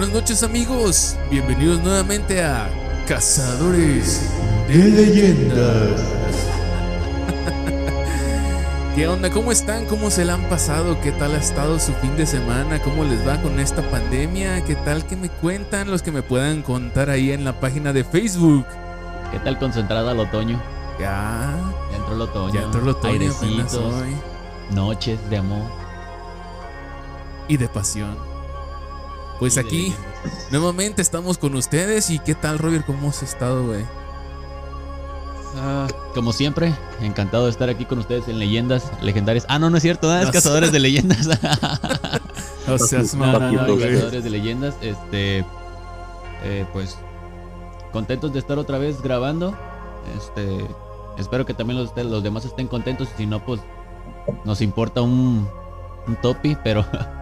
Buenas noches amigos, bienvenidos nuevamente a Cazadores de Leyendas. ¿Qué onda? ¿Cómo están? ¿Cómo se la han pasado? ¿Qué tal ha estado su fin de semana? ¿Cómo les va con esta pandemia? ¿Qué tal que me cuentan los que me puedan contar ahí en la página de Facebook? ¿Qué tal concentrada al otoño? Ya, Ya entró el otoño. ya entró el otoño Airecitos, noches de amor. y de pasión. Pues aquí nuevamente estamos con ustedes y ¿qué tal Robert? ¿Cómo has estado, güey? Ah, como siempre, encantado de estar aquí con ustedes en Leyendas Legendarias. Ah, no, no es cierto, es No sé. Cazadores de Leyendas. O seas No, no, no. Cazadores de Leyendas. Este, eh, pues, contentos de estar otra vez grabando. Este, espero que también los, los demás estén contentos. Si no, pues, nos importa un, un topi, pero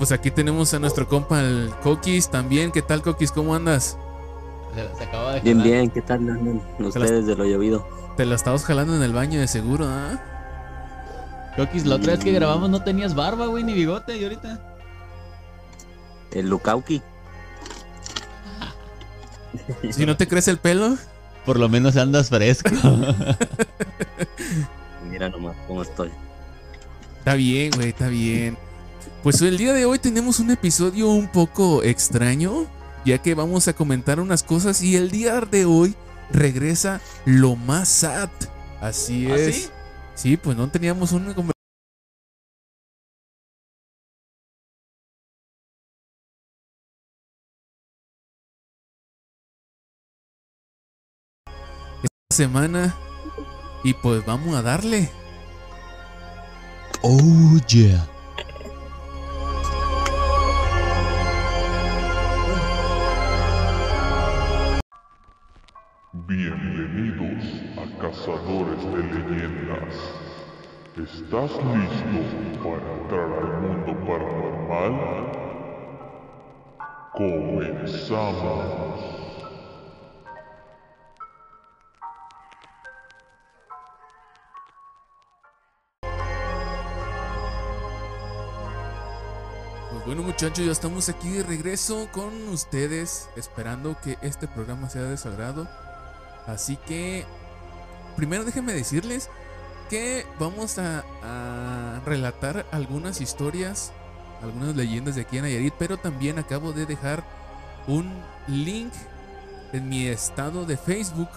Pues aquí tenemos a nuestro compa el Coquis también. ¿Qué tal Coquis? ¿Cómo andas? se, se acaba de Bien, jalar. bien, ¿qué tal andan ustedes de lo llovido? Te la estabas jalando en el baño de seguro, ¿ah? Coquis, la otra vez que grabamos no tenías barba, güey, ni bigote, y ahorita. El Lukauki. Si no te crece el pelo, Por lo menos andas fresco. Mira nomás cómo estoy. está bien, güey, está bien. Pues el día de hoy tenemos un episodio un poco extraño, ya que vamos a comentar unas cosas y el día de hoy regresa lo más sad. Así ¿Ah, es. sí? Sí, pues no teníamos una conversación. Esta semana y pues vamos a darle. Oh, yeah. Bienvenidos a Cazadores de Leyendas. ¿Estás listo para entrar al mundo paranormal? Comenzamos. Pues bueno muchachos, ya estamos aquí de regreso con ustedes, esperando que este programa sea de su agrado. Así que, primero déjenme decirles que vamos a, relatar algunas historias, algunas leyendas de aquí en Nayarit, pero también acabo de dejar un link en mi estado de Facebook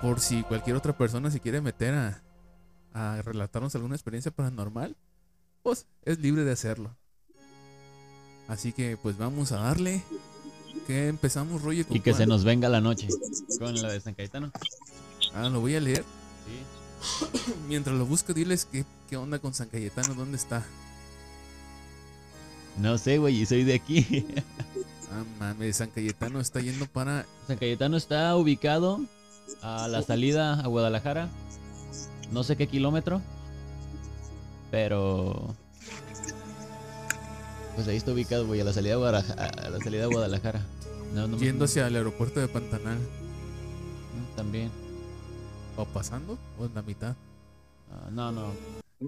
por si cualquier otra persona se quiere meter a relatarnos alguna experiencia paranormal, pues es libre de hacerlo. Así que pues vamos a darle. Que empezamos, Roger. ¿con Y que se nos venga la noche. Con la de San Cayetano. Ah, lo voy a leer. Sí. Mientras lo busco, diles qué, qué onda con San Cayetano, dónde está. No sé, güey, y soy de aquí. Ah, mames, San Cayetano está yendo para. San Cayetano está ubicado a la salida a Guadalajara. No sé qué kilómetro. Pero. Pues ahí está ubicado, güey, a la salida de Guadalajara. No, me- Yendo hacia el aeropuerto de Pantanal. Mm, También. ¿O pasando? ¿O en la mitad? Ah, no, no.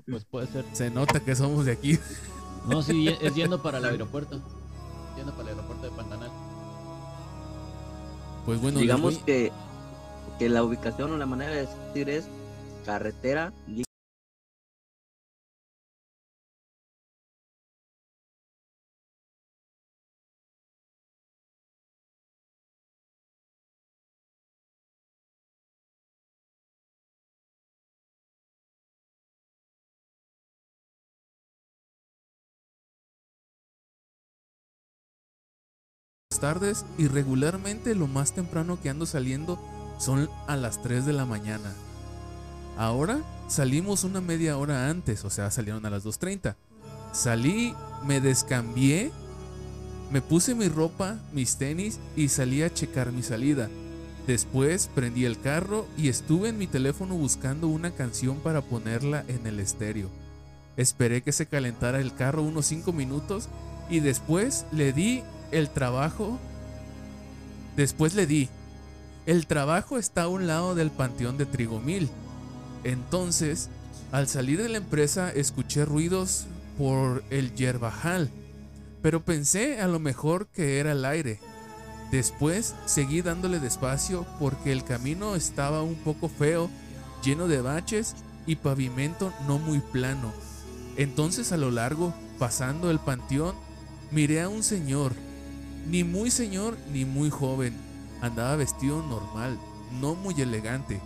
Pues puede ser. Se nota que somos de aquí. No, sí, es yendo para el aeropuerto. Yendo para el aeropuerto de Pantanal. Pues bueno, Digamos voy- que, que la ubicación o la manera de decir es carretera. Tardes y regularmente lo más temprano que ando saliendo son a las 3 de la mañana. Ahora salimos una media hora antes, o sea, salieron a las 2.30. Salí, me descambié, me puse mi ropa, mis tenis y salí a checar mi salida. Después prendí el carro y estuve en mi teléfono buscando una canción para ponerla en el estéreo. Esperé que se calentara el carro unos 5 minutos y después le di el trabajo. Después le di. El trabajo está a un lado del panteón de Trigomil. Entonces, al salir de la empresa escuché ruidos por el yerbajal, pero pensé a lo mejor que era el aire. Después seguí dándole despacio porque el camino estaba un poco feo, lleno de baches y pavimento no muy plano. Entonces a lo largo, pasando el panteón, miré a un señor, ni muy señor ni muy joven, andaba vestido normal, no muy elegante.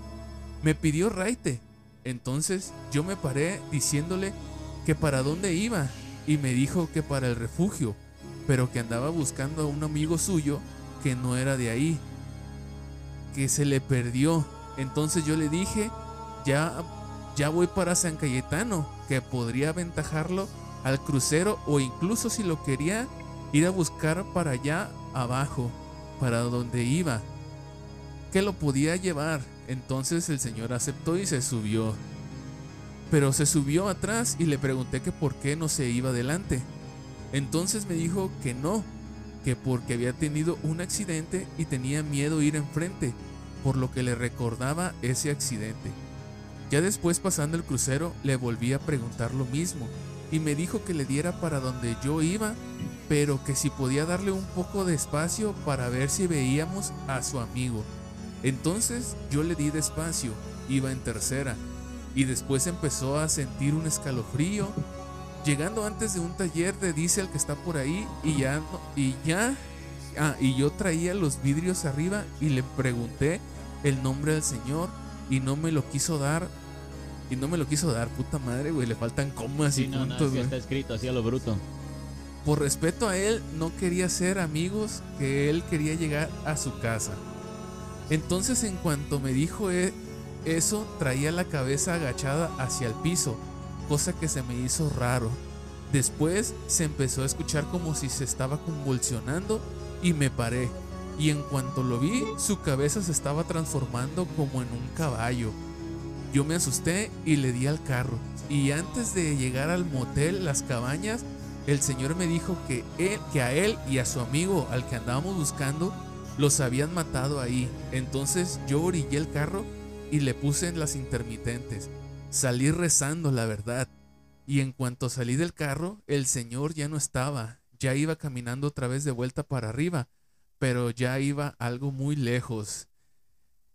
Me pidió raite, entonces yo me paré diciéndole que para dónde iba y me dijo que para el refugio, pero que andaba buscando a un amigo suyo que no era de ahí, que se le perdió. Entonces yo le dije, ya, ya voy para San Cayetano, que podría aventajarlo al crucero o incluso si lo quería ir a buscar para allá abajo, para donde iba, que lo podía llevar. Entonces el señor aceptó y se subió. Pero se subió atrás y le pregunté que por qué no se iba adelante. Entonces me dijo que no, que porque había tenido un accidente y tenía miedo ir enfrente, por lo que le recordaba ese accidente. Ya después pasando el crucero le volví a preguntar lo mismo y me dijo que le diera para donde yo iba, pero que si podía darle un poco de espacio para ver si veíamos a su amigo. Entonces yo le di despacio, iba en tercera, y después empezó a sentir un escalofrío, llegando antes de un taller de diésel que está por ahí y ya y ya ah, y yo traía los vidrios arriba y le pregunté el nombre del señor y no me lo quiso dar y no me lo quiso dar, puta madre, güey, le faltan comas y Sí, no, no, puntos, está escrito así a lo bruto. Por respeto a él, no quería ser amigos, que él quería llegar a su casa. Entonces, en cuanto me dijo e- eso, traía la cabeza agachada hacia el piso, cosa que se me hizo raro. Después se empezó a escuchar como si se estaba convulsionando y me paré. Y en cuanto lo vi, su cabeza se estaba transformando como en un caballo. Yo me asusté y le di al carro. Y antes de llegar al motel Las Cabañas, el señor me dijo que, él, que a él y a su amigo al que andábamos buscando los habían matado ahí. Entonces yo orillé el carro y le puse en las intermitentes. Salí rezando, la verdad. Y en cuanto salí del carro, el señor ya no estaba. Ya iba caminando otra vez de vuelta para arriba, pero ya iba algo muy lejos.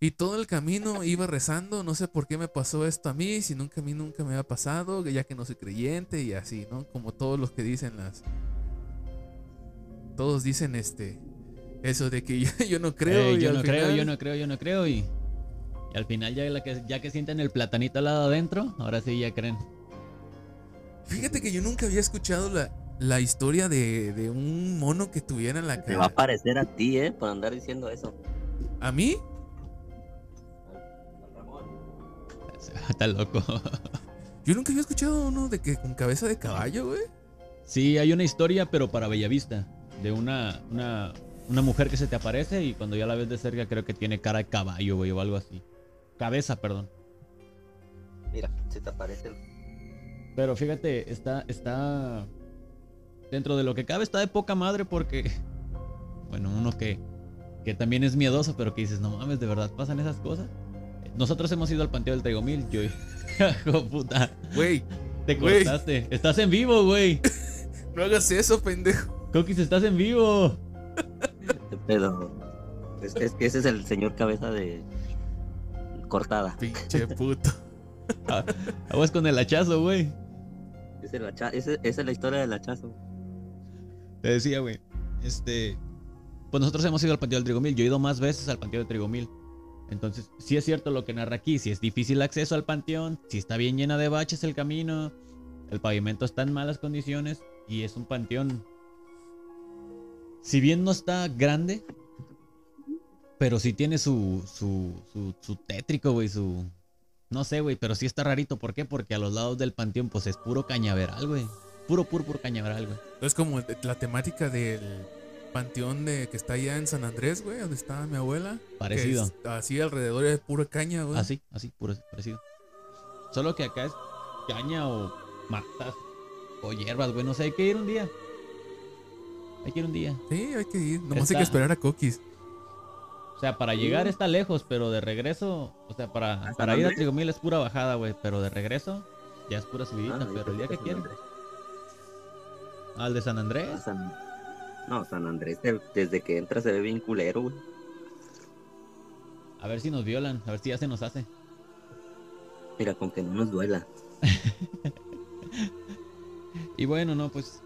Y todo el camino iba rezando, no sé por qué me pasó esto a mí, si nunca a mí nunca me había pasado, ya que no soy creyente y así, ¿no? Como todos los que dicen las... Todos dicen este... Eso de que yo, yo no creo. Ey, y yo no creo, final- yo no creo, yo no creo. Y, y al final, ya, la que, ya que sienten el platanito al lado adentro, ahora sí ya creen. Fíjate que yo nunca había escuchado la, la historia de, de un mono que tuviera en la Te va a cara. parecer a ti, ¿eh? Por andar diciendo eso. ¿A mí? Está loco. Yo nunca había escuchado uno de que con cabeza de caballo, güey. Sí, hay una historia, pero para Bellavista. De una, una, una mujer que se te aparece y cuando ya la ves de cerca creo que tiene cara de caballo, güey, o algo así. Cabeza, perdón. Mira, se te aparece. Pero fíjate, está, está. Dentro de lo que cabe, está de poca madre porque. Bueno, uno que, que también es miedoso, pero que dices, no mames, ¿de verdad pasan esas cosas? Nosotros hemos ido al Panteón del Trigomil, yo. Hijo puta, Güey, te cortaste. Estás en vivo, güey. no hagas eso, pendejo. Coquis, estás en vivo. ¿Qué pedo? Es, es que ese es el señor cabeza de. cortada. Pinche puto. Ah, Aguas con el hachazo, güey. Es el hacha- ese- esa es la historia del hachazo. Te decía, güey. Este. Pues nosotros hemos ido al Panteón del Trigomil. Yo he ido más veces al Panteón del Trigomil. Entonces, sí es cierto lo que narra aquí. Si es difícil acceso al panteón, si está bien llena de baches el camino, el pavimento está en malas condiciones y es un panteón. Si bien no está grande, pero sí tiene su, su, su, su tétrico, güey, su... No sé, güey, pero sí está rarito. ¿Por qué? Porque a los lados del panteón, pues es puro cañaveral, güey. Puro, puro, puro cañaveral, güey. Es como la temática del panteón de que está allá en San Andrés, güey, donde está mi abuela. que Parecido. es así alrededor es pura caña, güey. Así, así, puro, parecido. Solo que acá es caña o matas o hierbas, güey. No sé, hay que ir un día. Hay que ir un día. Sí, hay que ir. Nomás hay que esperar a Coquis. O sea, para llegar está lejos, pero de regreso, o sea, para, para ir a Andrés? Trigomil es pura bajada, güey. Pero de regreso ya es pura subidita, Ah, pero el día que quieran. Andrés. Al de San a Andrés. San- No, San Andrés, de- desde que entra se ve bien culero, güey. A ver si nos violan, a ver si ya se nos hace. Mira, con que no nos duela. Y bueno, no, pues.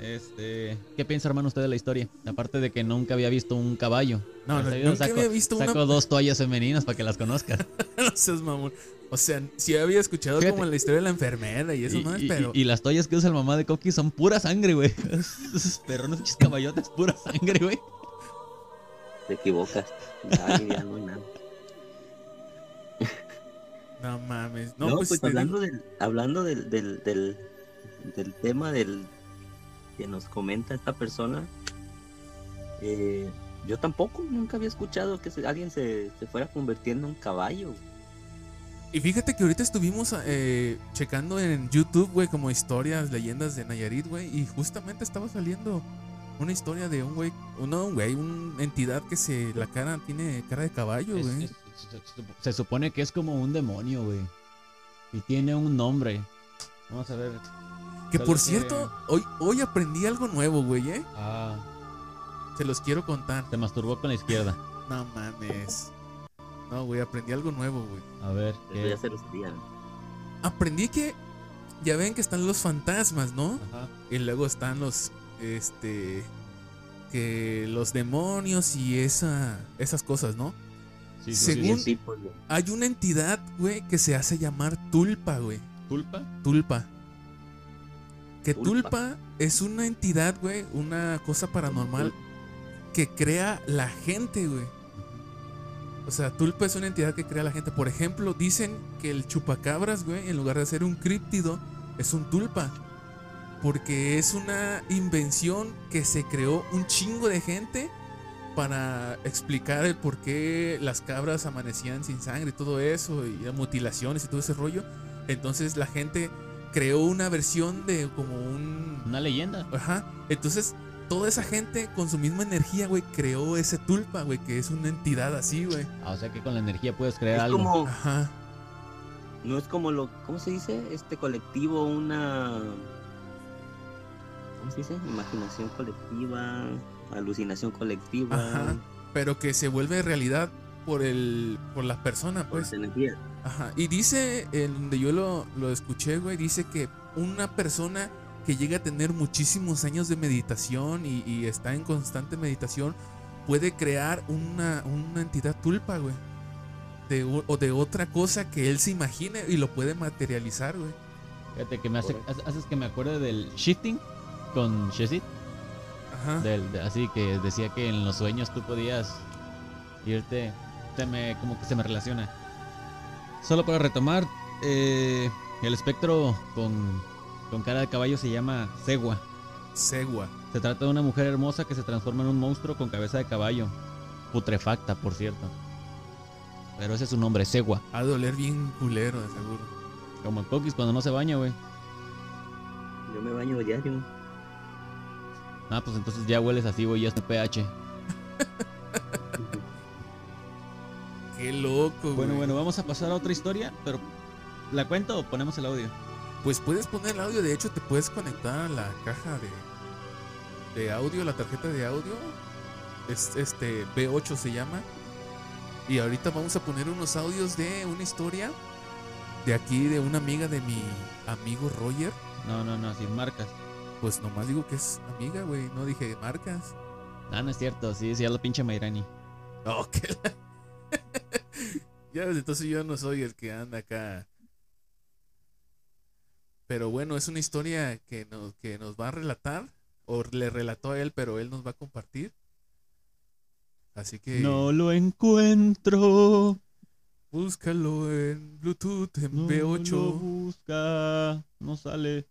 Este. ¿Qué piensa, hermano, usted de la historia? Aparte de que nunca había visto un caballo. No, no, nunca saco- había visto una- saco dos toallas femeninas para que las conozcan. no seas mamón. O sea, sí había escuchado Fíjate. como la historia de la enfermera y eso y, más, y- pero. y- y las toallas que usa el mamá de Coqui son pura sangre, güey. Esos perrones, caballotes, pura sangre, güey. Te equivocas. Ay, ya no hay nada. No mames. No, No, pues, pues, hablando, digo- del, hablando del, del, del, del tema del que nos comenta esta persona, eh, yo tampoco, nunca había escuchado que se- alguien se, se fuera convirtiendo en caballo. Y fíjate que ahorita estuvimos eh, checando en YouTube, güey, como historias, leyendas de Nayarit, güey, y justamente estaba saliendo una historia de un güey, no un güey, una entidad que se, la cara tiene cara de caballo, güey. se supone que es como un demonio, güey. Y tiene un nombre. Vamos a ver. Que por que- cierto, hoy, hoy aprendí algo nuevo, güey, ¿eh? Ah, Se los quiero contar. se masturbó con la izquierda. No mames. No, güey, aprendí algo nuevo, güey. A ver, Eso ¿qué? ya se lo sabía. Aprendí que ya ven que están los fantasmas, ¿no? Ajá. Y luego están los, este, que los demonios y esa, esas cosas, ¿no? Sí, Según- sí. Sí, pues. Hay una entidad, güey, que se hace llamar tulpa, güey. ¿Tulpa? Tulpa. Que Tulpa. tulpa es una entidad, güey, una cosa paranormal que crea la gente, güey. O sea, tulpa es una entidad que crea la gente. Por ejemplo, dicen que el chupacabras, güey, en lugar de ser un críptido, es un tulpa. Porque es una invención que se creó un chingo de gente para explicar el por qué las cabras amanecían sin sangre y todo eso, y mutilaciones y todo ese rollo. Entonces la gente creó una versión de como un... Una leyenda. Ajá. Entonces toda esa gente con su misma energía, güey, creó ese tulpa, güey, que es una entidad así, güey. Ah, o sea que con la energía puedes crear Es algo. como, Ajá. no es como lo, ¿cómo se dice? Este colectivo, una, ¿cómo se dice? Imaginación colectiva, alucinación colectiva, Ajá. Pero que se vuelve realidad por el por la persona, por pues. esa energía. Ajá. Y dice, en donde yo lo, lo escuché, güey, dice que una persona que llega a tener muchísimos años de meditación y, y está en constante meditación puede crear una, una entidad tulpa, güey. De, o de otra cosa que él se imagine y lo puede materializar, güey. Fíjate que me hace, haces que me acuerde del shifting con Shezit. Ajá. Del, de- así que decía que en los sueños tú podías irte. Se me, como que se me relaciona. Solo para retomar, eh, el espectro con, con cara de caballo se llama Segua. Segua. Se trata de una mujer hermosa que se transforma en un monstruo con cabeza de caballo. Putrefacta, por cierto. Pero ese es su nombre, Segua. Ha de doler bien culero, de seguro. Como el Coquis cuando no se baña, güey. Yo me baño diario. Ah, pues entonces ya hueles así, güey, ya es tu pH. Qué loco, güey. Bueno, bueno, vamos a pasar a otra historia, pero ¿la cuento o ponemos el audio? Pues puedes poner el audio, de hecho te puedes conectar a la caja de, de audio, la tarjeta de audio. Es este B8 se llama. Y ahorita vamos a poner unos audios de una historia de aquí de una amiga de mi amigo Roger. No, no, no, sin marcas. Pues nomás digo que es amiga, güey, no dije marcas. Ah, no es cierto, sí, sí, a la pinche Mairani. Oh, que la- ya ves, entonces yo no soy el que anda acá. Pero bueno, es una historia que nos, que nos va a relatar. O le relató a él, pero él nos va a compartir. Así que No lo encuentro. búscalo en Bluetooth, en No B8. lo busca. No sale.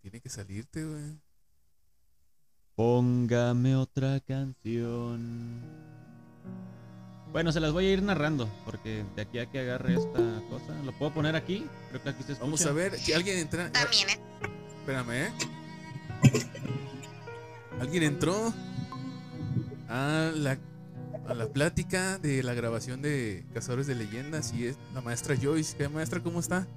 Tiene que salirte, güey. Póngame otra canción. Bueno, se las voy a ir narrando, porque de aquí a que agarre esta cosa, ¿lo puedo poner aquí? Creo que aquí se escucha. Vamos a ver si alguien entra. También es Espérame, ¿eh? ¿Alguien entró a la, a la plática de la grabación de Cazadores de Leyendas? Y es la maestra Joyce. ¿Qué maestra? ¿Cómo está?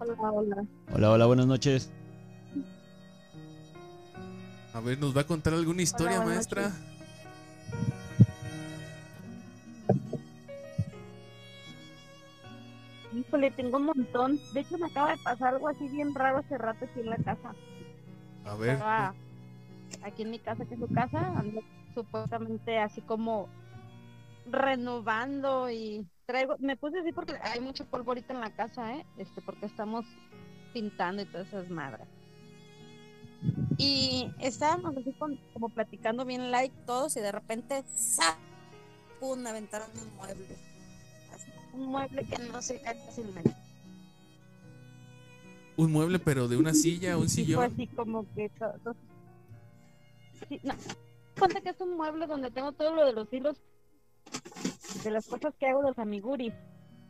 Hola, hola. Hola, hola, buenas noches. A ver, ¿nos va a contar alguna historia, maestra? noches. Híjole, tengo un montón. De hecho, me acaba de pasar algo así bien raro hace rato aquí en la casa. A ver. Estaba aquí en mi casa, que es su casa, ando supuestamente así como renovando y traigo, me puse así porque hay mucho polvo ahorita en la casa, ¿eh? Este, porque estamos pintando y todas esas madres. Y estábamos así con- como platicando bien like todos y de repente ¡za! ¡pum! aventaron un mueble. Un mueble que no se cae fácilmente. Un mueble, pero de una silla, un Y fue sillón. así como que todo. Sí, no. Cuenta que es un mueble donde tengo todo lo de los hilos de las cosas que hago los amiguris.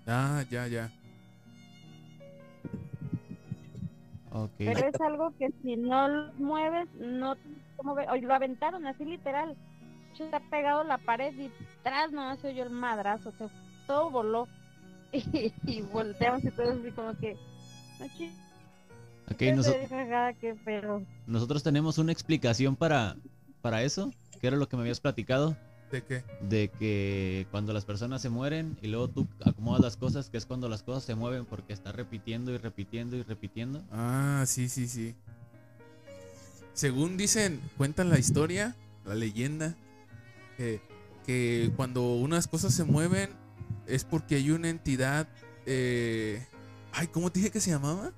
Ah, ya, ya. Ok. Pero es algo que si no lo mueves, no como ve, hoy lo aventaron así literal. Hecho, Está pegado la pared y tras no se oyó el madrazo, se, todo voló. Y, y volteamos y todo así como que. "No, chi- Ok, qué noso- cagada, qué pedo". nosotros tenemos una explicación para, para eso, que era lo que me habías platicado, ¿De qué? de que cuando las personas se mueren y luego tú acomodas las cosas, que es cuando las cosas se mueven porque está repitiendo y repitiendo y repitiendo. Ah, sí, sí, sí. Según dicen, cuentan la historia, la leyenda, que, que cuando unas cosas se mueven es porque hay una entidad... eh, Ay, ¿cómo te dije que se llamaba?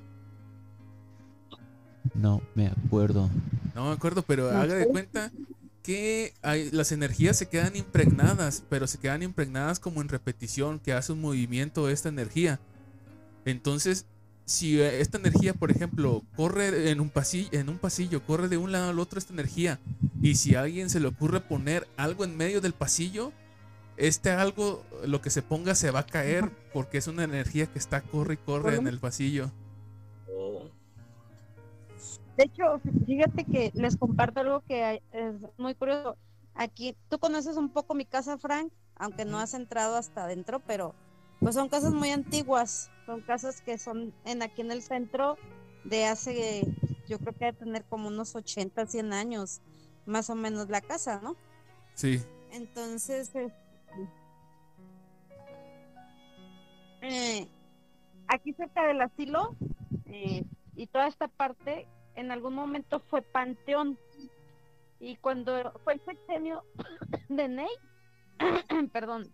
No me acuerdo. No me acuerdo, pero haga de cuenta que hay, las energías se quedan impregnadas, pero se quedan impregnadas como en repetición, que hace un movimiento esta energía. Entonces, si eh, esta energía, por ejemplo, corre en un pasillo, en un pasillo, corre de un lado al otro esta energía, y si a alguien se le ocurre poner algo en medio del pasillo, este algo, lo que se ponga se va a caer porque es una energía que está corre y corre en el pasillo. Oh, De hecho, fíjate que les comparto algo que es muy curioso. Aquí, tú conoces un poco mi casa, Frank, aunque no has entrado hasta adentro, pero pues son casas muy antiguas. Son casas que son en aquí en el centro de hace, yo creo que debe tener como unos 80, 100 años, más o menos la casa, ¿no? Sí. Entonces, este, eh, aquí cerca del asilo eh, y toda esta parte, en algún momento fue panteón. Y cuando fue el sexenio de Ney, perdón,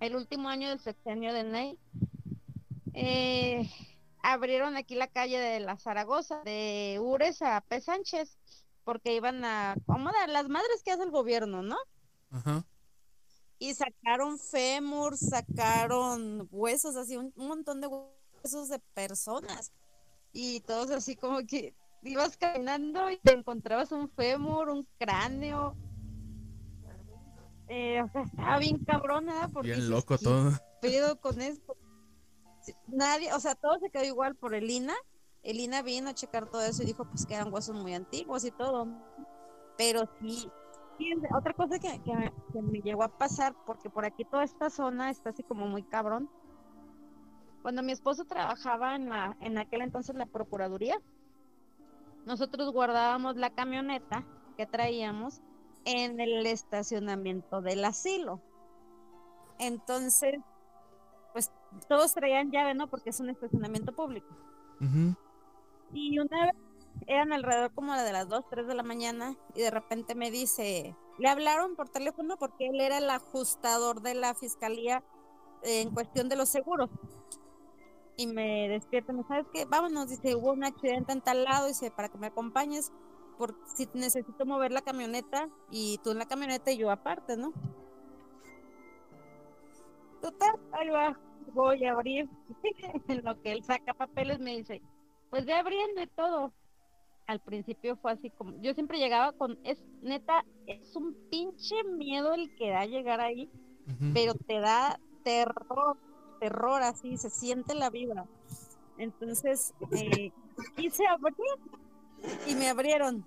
el último año del sexenio de Ney, eh, abrieron aquí la calle de la Zaragoza, de Ures a P. Sánchez, porque iban a acomodar las madres que hace el gobierno, ¿no? Ajá. Y sacaron fémur, sacaron huesos, así un, un montón de huesos de personas. Y todos así como que ibas caminando y te encontrabas un fémur, un cráneo. Eh, o sea, estaba bien cabrón, ¿verdad? Porque Bien loco "¿Qué todo. pedo con esto? Nadie, o sea, todo se quedó igual por el INA. El INA vino a checar todo eso y dijo pues que eran huesos muy antiguos y todo. Pero sí, otra cosa que, que me, que me llegó a pasar, porque por aquí toda esta zona está así como muy cabrón. Cuando mi esposo trabajaba en la, en aquel entonces la Procuraduría, nosotros guardábamos la camioneta que traíamos en el estacionamiento del asilo. Entonces, pues todos traían llave, ¿no? Porque es un estacionamiento público. Y una vez eran alrededor como de las 2, 3 de la mañana y de repente me dice, le hablaron por teléfono porque él era el ajustador de la fiscalía en cuestión de los seguros. Y me despierta, ¿me sabes qué? Vámonos, dice, hubo un accidente en tal lado, dice, para que me acompañes, porque si necesito mover la camioneta y tú en la camioneta y yo aparte, ¿no? Total, ahí va, voy a abrir. en lo que él saca papeles me dice, pues ve abriendo y todo. Al principio fue así como, yo siempre llegaba con, es neta, es un pinche miedo el que da llegar ahí, pero te da terror, terror así, se siente la vibra. Entonces, eh, quise abrir y me abrieron.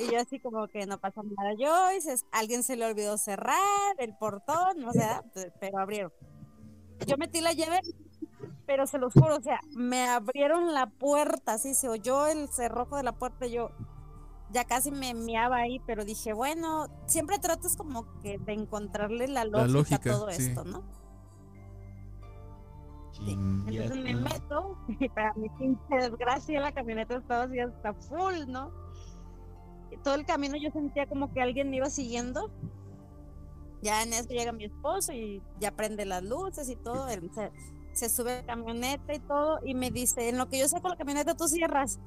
Y yo así como que no pasa nada. Yo, dices, alguien se le olvidó cerrar el portón, o sea, pe- pero abrieron. Yo metí la llave pero se los juro, o sea, me abrieron la puerta, así se oyó el cerrojo de la puerta, y yo ya casi me miaba ahí, pero dije, bueno, siempre tratas como que de encontrarle la lógica, lógica, a todo sí. esto, ¿no? Chinga Entonces me meto y para mi pinche desgracia la camioneta estaba así hasta full, ¿no? Y todo el camino yo sentía como que alguien me iba siguiendo. Ya en eso llega mi esposo y ya prende las luces y todo. él se, se sube la camioneta y todo y me dice, en lo que yo saco la camioneta tú cierras.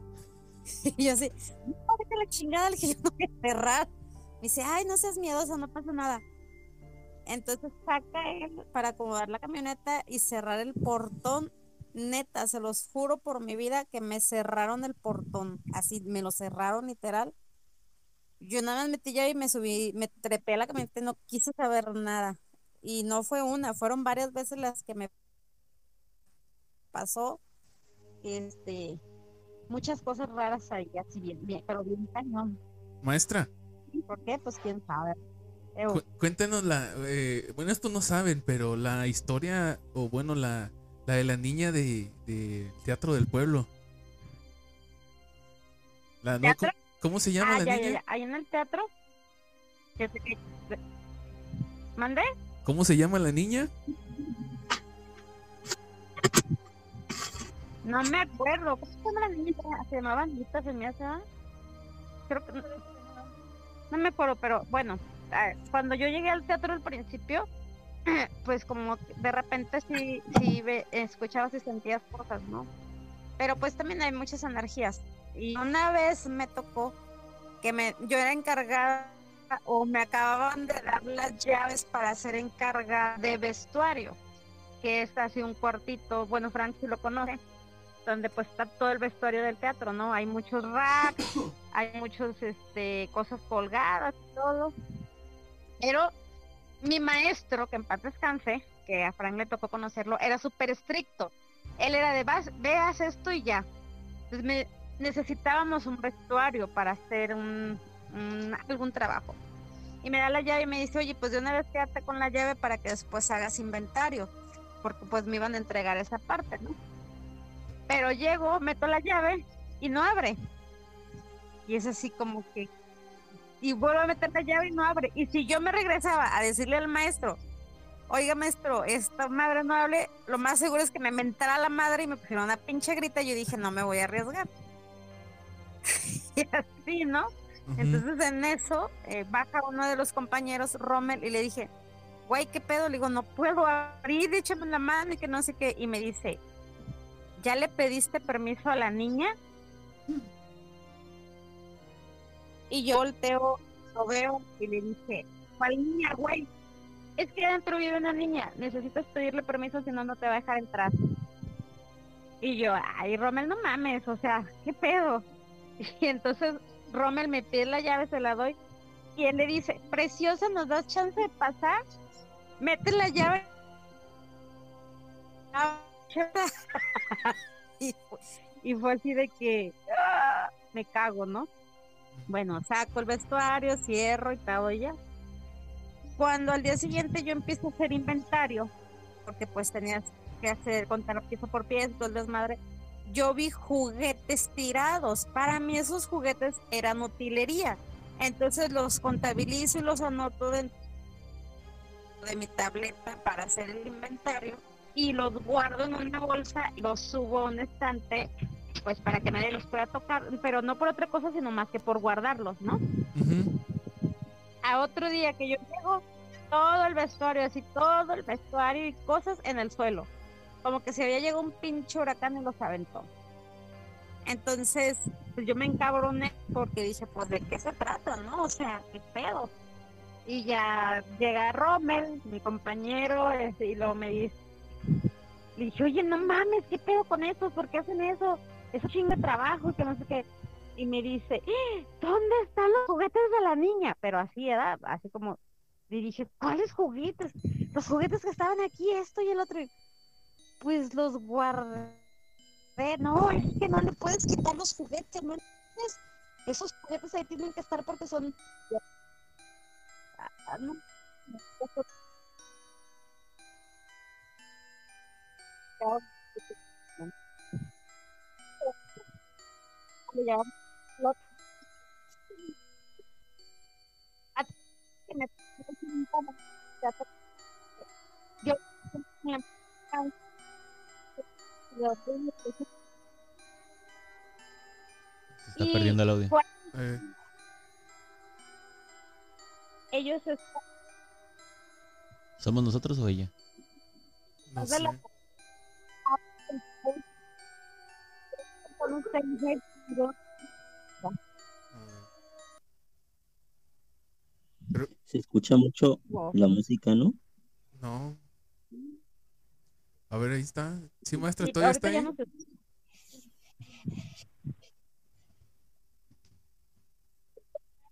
Y yo así, no, vete la chingada, dije, yo no voy cerrar. Me dice, ay, no seas miedosa, no pasa nada. Entonces saca él para acomodar la camioneta y cerrar el portón. Neta, se los juro por mi vida que me cerraron el portón. Así, me lo cerraron literal. Yo nada más metí ya y me subí, me trepé a la camioneta no quise saber nada. Y no fue una, fueron varias veces las que me pasó. Este, muchas cosas raras ahí, así bien, bien, pero bien cañón. Maestra, ¿Por qué? Pues quién sabe. Cu- cuéntenos la. eh, bueno, esto no saben, pero la historia, o bueno, la, la de la niña de, de Teatro del Pueblo. La, ¿no? ¿Cómo, cómo se llama ah, la ya, niña? ya, ya. Ahí en el teatro. ¿Mandé? ¿Cómo se llama la niña? No me acuerdo. ¿Cómo se llama la niña? Se llamaba Anita, se me hace. ¿ah? Creo que. No, me acuerdo, pero bueno. Cuando yo llegué al teatro al principio, pues como de repente sí, sí escuchabas y sentías cosas, ¿no? Pero pues también hay muchas energías. Y una vez me tocó que me, yo era encargada o me acababan de dar las llaves para ser encargada de vestuario, que es así un cuartito, bueno, Frank sí lo conoce, donde pues está todo el vestuario del teatro, ¿no? Hay muchos racks, hay muchos, este, cosas colgadas y todo. Pero mi maestro, que en paz descanse, que a Frank le tocó conocerlo, era súper estricto. Él era de, vas, veas esto y ya. Entonces me, necesitábamos un vestuario para hacer un, un- algún trabajo. Y me da la llave y me dice, oye, pues de una vez quédate con la llave para que después hagas inventario, porque pues me iban a entregar esa parte, ¿no? Pero llego, meto la llave y no abre. Y es así como que... Y vuelvo a meter la llave y no abre. Y si yo me regresaba a decirle al maestro, oiga maestro, esta madre no hable, lo más seguro es que me mentara la madre y me pusieron una pinche grita y yo dije, no me voy a arriesgar. y así, ¿no? Entonces en eso eh, baja uno de los compañeros, Rommel, y le dije, güey, ¿qué pedo? Le digo, no puedo abrir, échame la mano y que no sé qué. Y me dice, ¿ya le pediste permiso a la niña? Y yo volteo, lo veo y le dije, ¿cuál niña, güey? Es que adentro vive una niña, necesitas pedirle permiso, si no, no te va a dejar entrar. Y yo, ay, Rommel, no mames, o sea, ¿qué pedo? Y entonces Rommel me pide la llave, se la doy. Y él le dice, preciosa, ¿nos das chance de pasar? Mete la llave. Ah, y, fue, y fue así de que ¡ah! me cago, ¿no? Bueno, saco el vestuario, cierro y todo ya. Cuando al día siguiente yo empiezo a hacer inventario, porque pues tenías que hacer, contar pieza por pieza, todo el desmadre, yo vi juguetes tirados. Para mí esos juguetes eran utilería. Entonces los contabilizo y los anoto dentro de mi tableta para hacer el inventario y los guardo en una bolsa los subo a un estante pues para que nadie los pueda tocar, pero no por otra cosa, sino más que por guardarlos, ¿no? A otro día que yo llego, todo el vestuario, así todo el vestuario y cosas en el suelo. Como que se había llegado un pinche huracán y los aventó. Entonces, pues yo me encabroné porque dije, pues de qué se trata, ¿no? O sea, qué pedo. Y ya llega Rommel, mi compañero, este, y luego me dice, le dije, oye, no mames, ¿qué pedo con eso? ¿Por qué hacen eso? Eso chinga trabajo y que no sé qué. Y me dice, "¡Eh! ¿dónde están los juguetes de la niña? Pero así era, así como, dije, ¿cuáles juguetes? Los juguetes que estaban aquí, esto y el otro. Pues los guardé. No, es que no le puedes quitar los juguetes, ¿no? Esos juguetes ahí tienen que estar porque son... Ah, no. รถอัดเนี่ยก็จะยกงานเอาเดี๋ยวดู Se está perdiendo el audio. Eh. Ellos están... ¿Somos nosotros o ella? No sé. Con un. Se escucha mucho wow. la música, ¿no? No. A ver, ahí está. Sí, maestra, Sí, todavía está ahí. no se-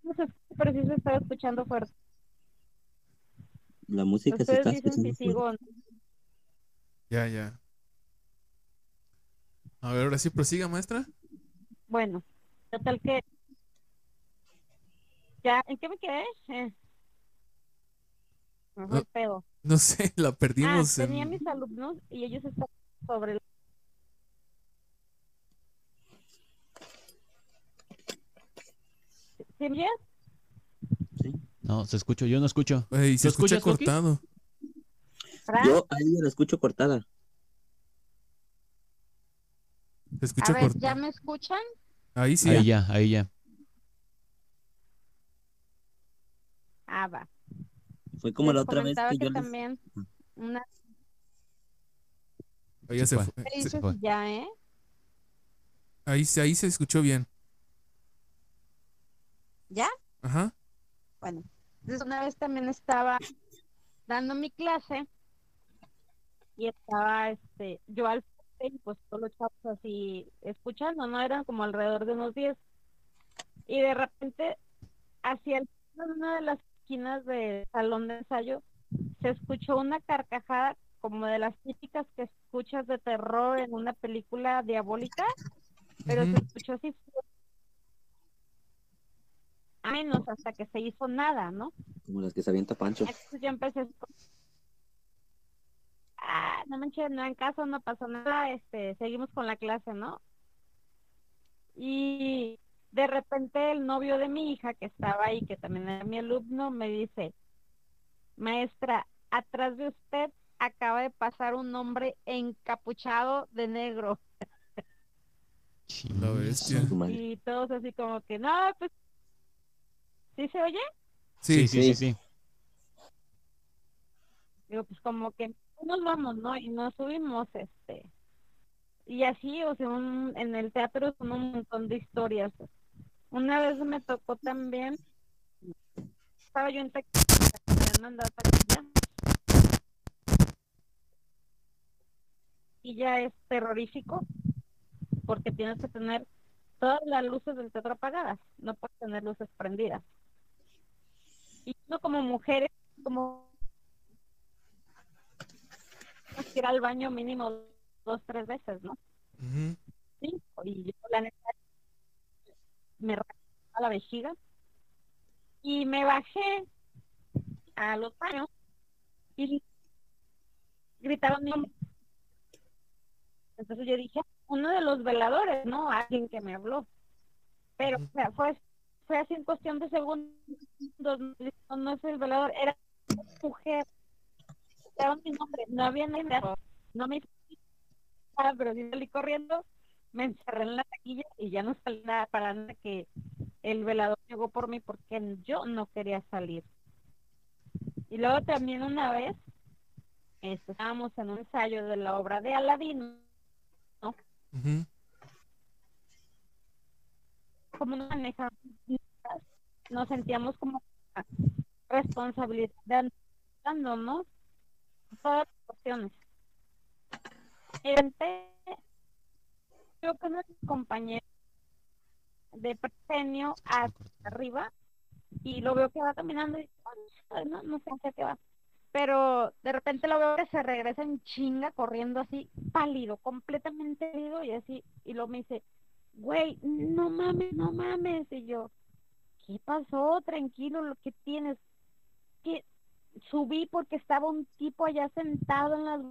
No se escucha, pero sí se estaba escuchando fuerte. La música se Ustedes está dicen si escuchando. fuerte. sigo. Ya, ya. A ver, ahora sí prosiga, maestra. Bueno, total que. ¿Ya? ¿En qué me quedé? Eh. El pedo. No sé, la Ah, perdimos. tenía en- mis alumnos y ellos estaban sobre el. ¿Sí me oyes? No, se escucho, yo no escucho. Ey, se ¿Lo escucha cortado. Yo a ella la escucho cortada. Se escucha a ver, ¿ya me escuchan? Ahí sí. Ahí ya, ahí ya. Ah, va. Fue como Les la otra vez comentaba que yo les... también una Ahí ya se Se fue. ¿Qué Se- fue. ya, ¿eh? Ahí, se- ahí se escuchó bien. ¿Ya? Ajá. Bueno, entonces una vez también estaba dando mi clase y estaba este yo al y pues todos los chavos así escuchando, ¿no? Eran como alrededor de unos 10. Y de repente, hacia el una de las esquinas del salón de ensayo, se escuchó una carcajada como de las típicas que escuchas de terror en una película diabólica, pero se escuchó así a menos hasta que se hizo nada, ¿no? Como las que se avienta Pancho. Entonces yo empecé a- ah, no manches, no en caso, no pasó nada, este, seguimos con la clase, ¿no? Y de repente el novio de mi hija, que estaba ahí, que también era mi alumno, me dice, maestra, atrás de usted acaba de pasar un hombre encapuchado de negro. La bestia. Y todos así como que, no, pues, ¿sí se oye? Sí, Sí, sí, sí, sí. Digo, pues como que nos vamos, ¿no? Y nos subimos, este. Y así, o sea, un- en el teatro son un montón de historias. Una vez me tocó también, estaba yo en taquilla, me habían mandado a taquilla, y ya es terrorífico, porque tienes que tener todas las luces del teatro apagadas, no puedes tener luces prendidas. Y uno como mujeres, como ir al baño mínimo dos, tres veces, ¿no? Ujú. Sí, y yo la neta me rascaba la vejiga y me bajé a los baños y gritaron mi nombre. Entonces yo dije, uno de los veladores, ¿no? Alguien que me habló. Pero o sea, fue, fue así en cuestión de segundos, no, no es el velador, era mujer. Mi nombre, no había nadie, no me hizo nada, pero sí salí corriendo me encerré en la taquilla y ya no salí nada para nada que el velador llegó por mí porque yo no quería salir. Y luego también una vez este, estábamos en un ensayo de la obra de Aladino, Ujú. como no manejamos, nos sentíamos como responsabilidad de andando, Todas las cuestiones. Y de repente, yo con el compañero de Presenio hasta arriba y lo veo que va caminando y no, no sé hacia qué va. Pero de repente lo veo que se regresa en chinga corriendo así, pálido, completamente pálido y así, y luego me dice, güey, no mames, no mames. Y yo, ¿qué pasó? Tranquilo, lo que tienes. Que subí porque estaba un tipo allá sentado en las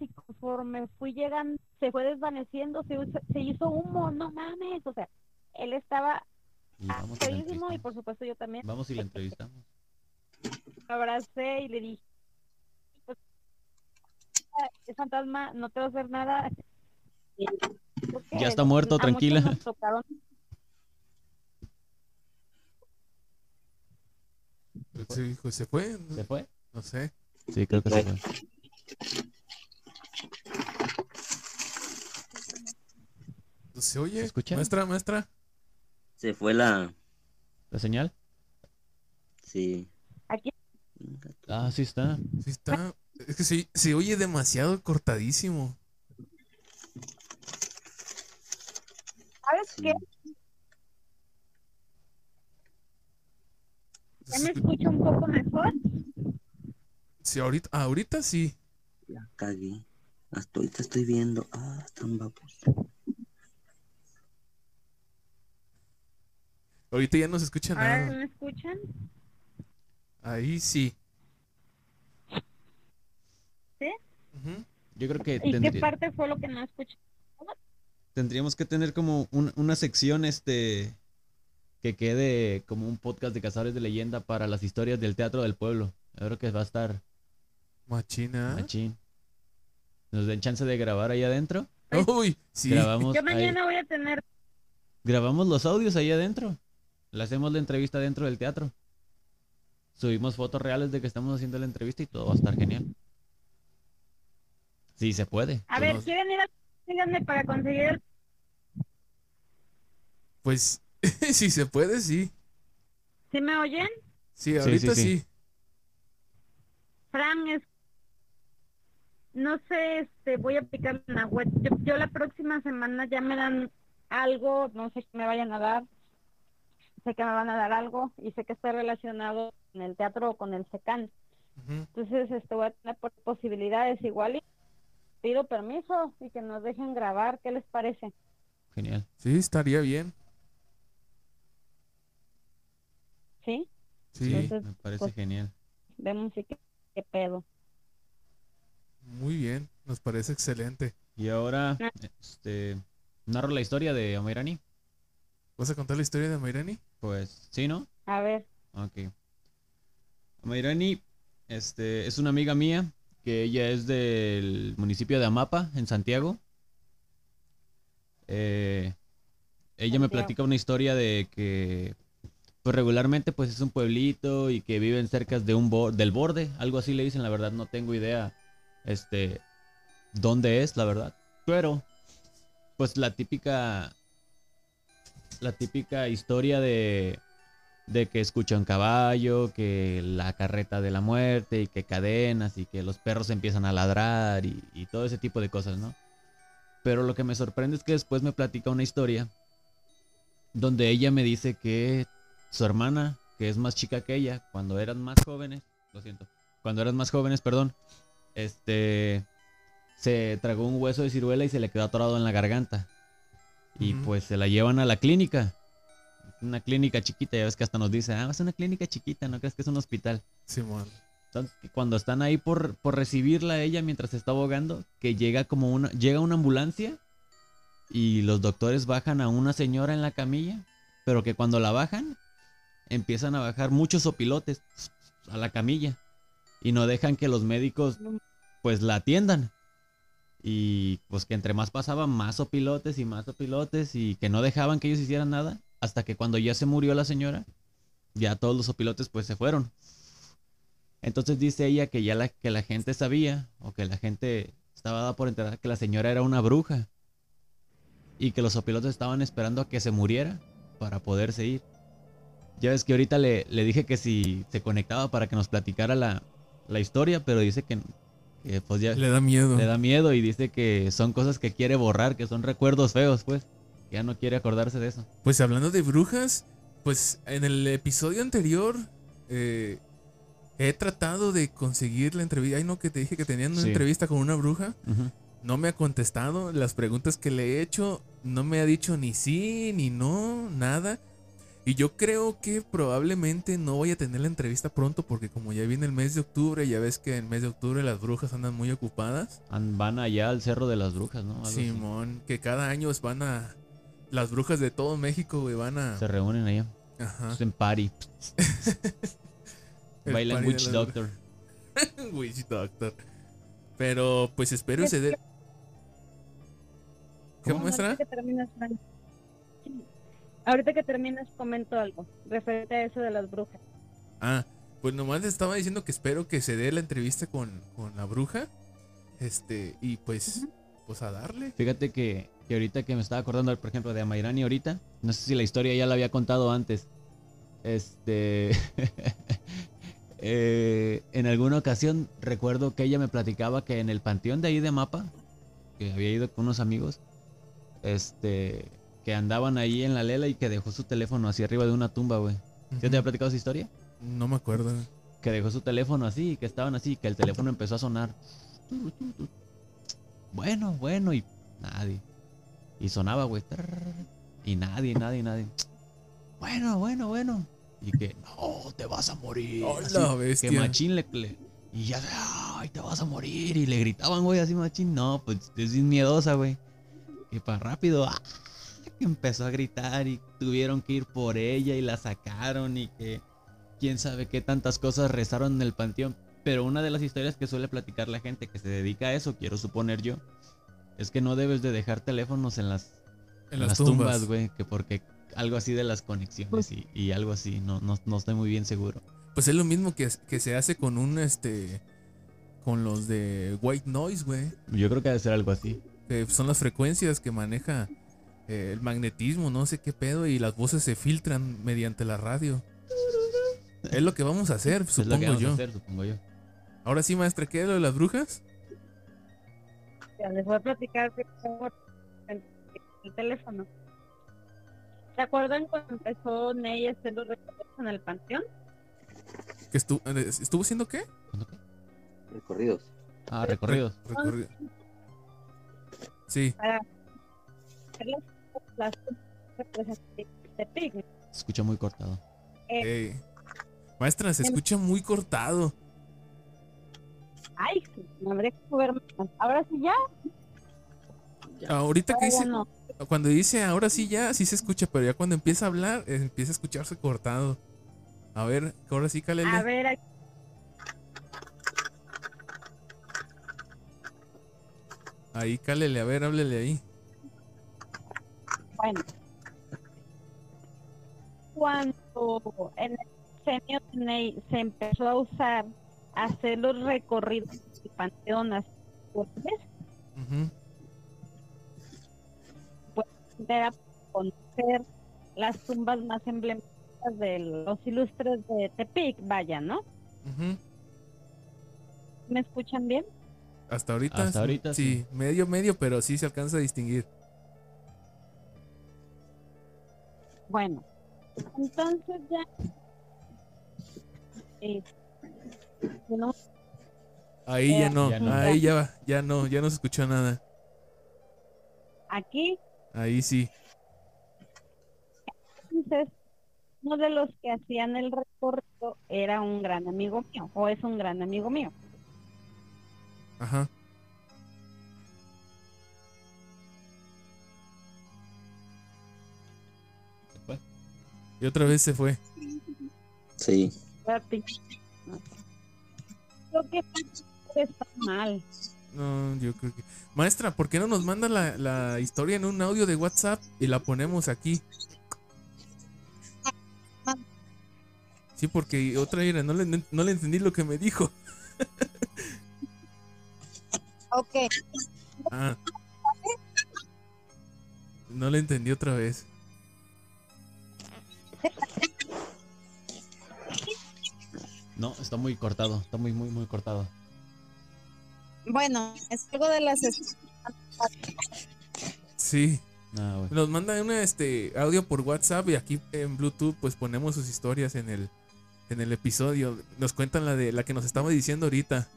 y conforme fui llegando, se fue desvaneciendo, se, se hizo humo, no mames, o sea, él estaba feísimo y por supuesto yo también Vamos y la entrevistamos. abracé y le dije, pues, es fantasma, no te va a hacer nada. Ya está muerto, a tranquila. nos tocaron Se, dijo, ¿se fue? ¿Se fue? No sé. Sí, creo que se fue. ¿Se oye? ¿Se escucha? Maestra, maestra. Se fue la. ¿La señal? Sí. aquí. Ah, sí está. Sí está. Es que se, se oye demasiado cortadísimo. ¿Sabes sí. qué? ¿Ya me escucho un poco mejor? Sí, ahorita, ahorita sí. La cagué. Hasta ahorita estoy viendo. Ah, están vapos. Ahorita ya no se escucha ¿Ahora nada. me escuchan? Ahí sí. ¿Sí? Ujú. Yo creo que ¿Y qué parte fue lo que no escuché? tendríamos que tener como un- una sección este que quede como un podcast de cazadores de leyenda para las historias del teatro del pueblo. Yo creo que va a estar Machina. machín. Nos den chance de grabar ahí adentro. Uy, sí. Grabamos, Yo ahí- mañana voy a tener grabamos los audios ahí adentro. Le hacemos la entrevista dentro del teatro. Subimos fotos reales de que estamos haciendo la entrevista y todo va a estar genial. Sí, se puede. A Pues ver, no- ¿quieren ir a síganme para conseguir el... Pues, si se puede, sí. ¿Sí me oyen? Sí, ahorita sí, sí. sí. Fran, es... No sé, este, voy a aplicar en la web. Yo, yo la próxima semana ya me dan algo, no sé qué me vayan a dar. Sé que me van a dar algo y sé que está relacionado con el teatro o con el SECAN. Entonces, este, voy a tener por- posibilidades igual y pido permiso y que nos dejen grabar. ¿Qué les parece? Genial. Sí, estaría bien. ¿Sí? Sí, Entonces, me parece pues- genial. Vemos si qué, qué pedo. muy bien. Nos parece excelente. Y ahora, Ah. este, narro la historia de Amairani. ¿Vas a contar la historia de Mayrani? Pues, ¿sí, no? A ver, Ok. Amairani, este, es una amiga mía que ella es del municipio de Amapa, en Santiago. Eh, ella me platica una historia de que, pues regularmente, pues es un pueblito y que viven cerca de un bo- del borde, algo así le dicen. La verdad no tengo idea, este, dónde es, la verdad. Pero, pues la típica, la típica historia de de que escucha un caballo, que la carreta de la muerte y que cadenas y que los perros empiezan a ladrar y, y todo ese tipo de cosas, ¿no? Pero lo que me sorprende es que después me platica una historia donde ella me dice que su hermana, que es más chica que ella, cuando eran más jóvenes, lo siento, cuando eran más jóvenes, perdón, este, se tragó un hueso de ciruela y se le quedó atorado en la garganta. Y pues se la llevan a la clínica una clínica chiquita, ya ves que hasta nos dice, ah, es una clínica chiquita, no crees que es un hospital. Simón. Entonces, cuando están ahí por, por recibirla a ella mientras se está ahogando, que llega como una, llega una ambulancia y los doctores bajan a una señora en la camilla, pero que cuando la bajan, empiezan a bajar muchos opilotes a la camilla y no dejan que los médicos pues la atiendan. Y pues que entre más pasaban, más opilotes y más opilotes y que no dejaban que ellos hicieran nada. Hasta que cuando ya se murió la señora, ya todos los opilotes pues se fueron. Entonces dice ella que ya la, que la gente sabía o que la gente estaba dada por enterar que la señora era una bruja. Y que los opilotes estaban esperando a que se muriera para poderse ir. Ya ves que ahorita le, le dije que si se conectaba para que nos platicara la, la historia, pero dice que, que, pues ya Le da miedo. le da miedo y dice que son cosas que quiere borrar, que son recuerdos feos, pues. Ya no quiere acordarse de eso. Pues hablando de brujas, pues en el episodio anterior eh, he tratado de conseguir la entrevista. Ay, no, que te dije que tenían una Sí. entrevista con una bruja. No me ha contestado. Las preguntas que le he hecho no me ha dicho ni sí, ni no, nada. Y yo creo que probablemente no voy a tener la entrevista pronto porque como ya viene el mes de octubre, ya ves que en el mes de octubre las brujas andan muy ocupadas. An- Van allá al Cerro de las Brujas, ¿no? Algo así. Simón, que cada año van a... Las brujas de todo México, güey, van a... Se reúnen allá. Ajá. En party. Bailan party Witch Doctor. Witch Doctor. Pero pues espero y se dé. ¿Qué ¿Cómo? muestra? Que terminas. Ahorita que terminas, comento algo referente a eso de las brujas. Ah, pues nomás les estaba diciendo que espero que se dé la entrevista con, con la bruja. Este, y pues, pues a darle. Fíjate que, que ahorita que me estaba acordando, por ejemplo, de Amairani ahorita, no sé si la historia ya la había contado antes. Este. eh, en alguna ocasión recuerdo que ella me platicaba que en el panteón de ahí de Mapa, que había ido con unos amigos, este. Que andaban ahí en la lela y que dejó su teléfono así arriba de una tumba, güey. ¿Ya te había platicado esa historia? No me acuerdo. que dejó su teléfono así, que estaban así, que el teléfono empezó a sonar. Bueno, bueno, y nadie. Y sonaba, güey. Y nadie, nadie, nadie. Bueno, bueno, bueno. Y que, no, te vas a morir. Que machín le, le- Y ya, ay, te vas a morir. Y le gritaban, güey, así machín. No, pues es miedosa, güey. Y para rápido, ¡ah! Que empezó a gritar y tuvieron que ir por ella y la sacaron y que quién sabe qué tantas cosas rezaron en el panteón. Pero una de las historias que suele platicar la gente que se dedica a eso, quiero suponer yo, es que no debes de dejar teléfonos en las, En las tumbas. güey, que porque algo así de las conexiones y, y algo así, no, no, no estoy muy bien seguro. Pues es lo mismo que, que se hace con un este. Con los de White Noise, güey. Yo creo que debe ser algo así. Que son las frecuencias que maneja eh, el magnetismo, no sé qué pedo. Y las voces se filtran mediante la radio. Es lo que vamos a hacer, es lo que supongo vamos yo. a hacer, supongo yo. Ahora sí, maestra, ¿qué es lo de las brujas? Ya, les voy a platicar que tengo el, el teléfono. ¿Se acuerdan cuando empezó Ney a hacer los recorridos en el panteón? ¿Que estuvo, eh, ¿Estuvo haciendo qué? Recorridos. Ah, recorridos. Recorrido. Sí, Para hacer las, las de picnic. Se escucha muy cortado. Eh. Maestra, se escucha muy cortado. Ay, me habría que mover más. Ahora sí ya, Ahorita que ahora dice, no. cuando dice ahora sí ya, sí se escucha, pero ya cuando empieza a hablar, eh, empieza a escucharse cortado. A ver, ahora sí, cálele. A ver, aquí- Ahí, cálele, a ver, háblele ahí. Bueno. Cuando en el sexenio se empezó a usar hacer los recorridos del panteón así por vez, Ujú. era conocer las tumbas más emblemáticas de los ilustres de Tepic, vaya, ¿no? ¿Me escuchan bien? Hasta ahorita. Hasta ahorita, sí. medio, medio, pero sí se alcanza a distinguir. Bueno, entonces ya. eh, no, Ahí ya no, Ya no. ahí ya, ya no, ya no se escuchó nada. aquí, Ahí sí. entonces, uno de los que hacían el recorrido era un gran amigo mío, o es un gran amigo mío. Ajá. Y otra vez se fue. Sí. Lo que está mal. No, yo creo que. Maestra, ¿por qué no nos manda la, la historia en un audio de WhatsApp y la ponemos aquí? Sí, porque otra era, no le, no le entendí lo que me dijo. Ok, Ah. No le entendí otra vez. No, está muy cortado. Está muy, muy, muy cortado. bueno, es algo de las... Sí. Ah. Nos manda un este audio por WhatsApp y aquí en Bluetooth pues ponemos sus historias en el en el episodio. Nos cuentan la de la que nos estaba diciendo ahorita.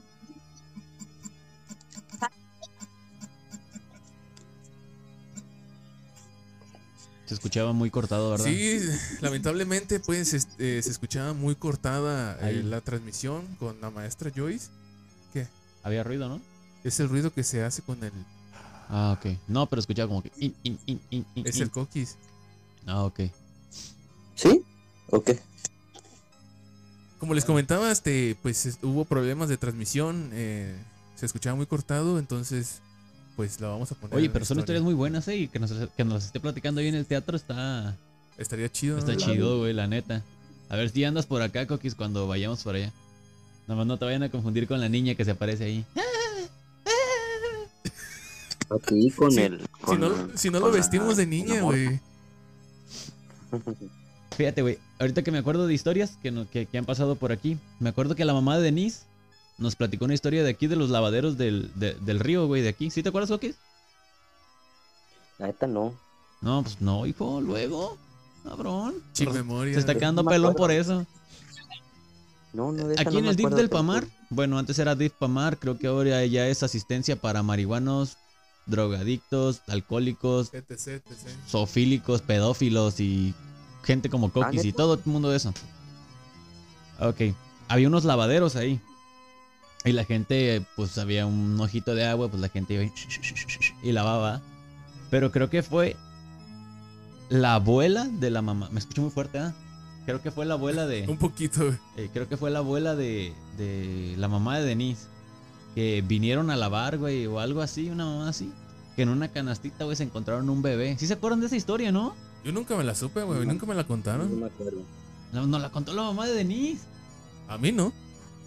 Se escuchaba muy cortado, ¿verdad? Sí, lamentablemente pues este, se escuchaba muy cortada eh, la transmisión con la maestra Joyce. Había ruido, ¿no? Es el ruido que se hace con el... Ah, ok. No, pero escuchaba como que. in, in, in, in, in, Es in. el coquis. Ah, ok. ¿Sí? Ok. Como les comentaba, este, pues es- hubo problemas de transmisión, eh, se escuchaba muy cortado, entonces pues la vamos a poner. Oye, pero son historia. historias muy buenas, ¿eh? Y que nos, que nos las esté platicando ahí en el teatro está, Estaría chido. está ¿no? chido, güey, la neta. A ver si andas por acá, Coquis, cuando vayamos por allá. Nada más no te vayan a confundir con la niña que se aparece ahí. Aquí con Sí, el. Si no, si no lo la- vestimos de niña, güey. Fíjate, güey, ahorita que me acuerdo de historias que, no- que, que han pasado por aquí, me acuerdo que la mamá de Denise nos platicó una historia de aquí de los lavaderos del, de- del río, güey, de aquí. ¿Sí te acuerdas, Coquis? La neta no. No, pues no, hijo, luego. Cabrón. Sin memoria. Se está quedando No pelón acuerdo. por eso. No, no, de Aquí no en el DIF del. Pamar, bueno, antes era DIF Pamar, creo que ahora ya es asistencia para marihuanos, drogadictos, alcohólicos, etc, etc. zoofílicos, pedófilos y gente como Coquis y todo el mundo de eso. Ok, había unos lavaderos ahí. Y la gente, pues había un ojito de agua, pues la gente iba y, y lavaba. Pero creo que fue la abuela de la mamá. Me escucho muy fuerte, ¿ah? Creo que fue la abuela de. Un poquito, güey. Eh, creo que fue la abuela de, de la mamá de Denise. Que vinieron a lavar, güey, o algo así, una mamá así. Que en una canastita, güey, se encontraron un bebé. ¿Sí se acuerdan de esa historia, no? Yo nunca me la supe, güey. No. Nunca me la No contaron. me acuerdo. No, nos la contó la mamá de Denise. A mí no.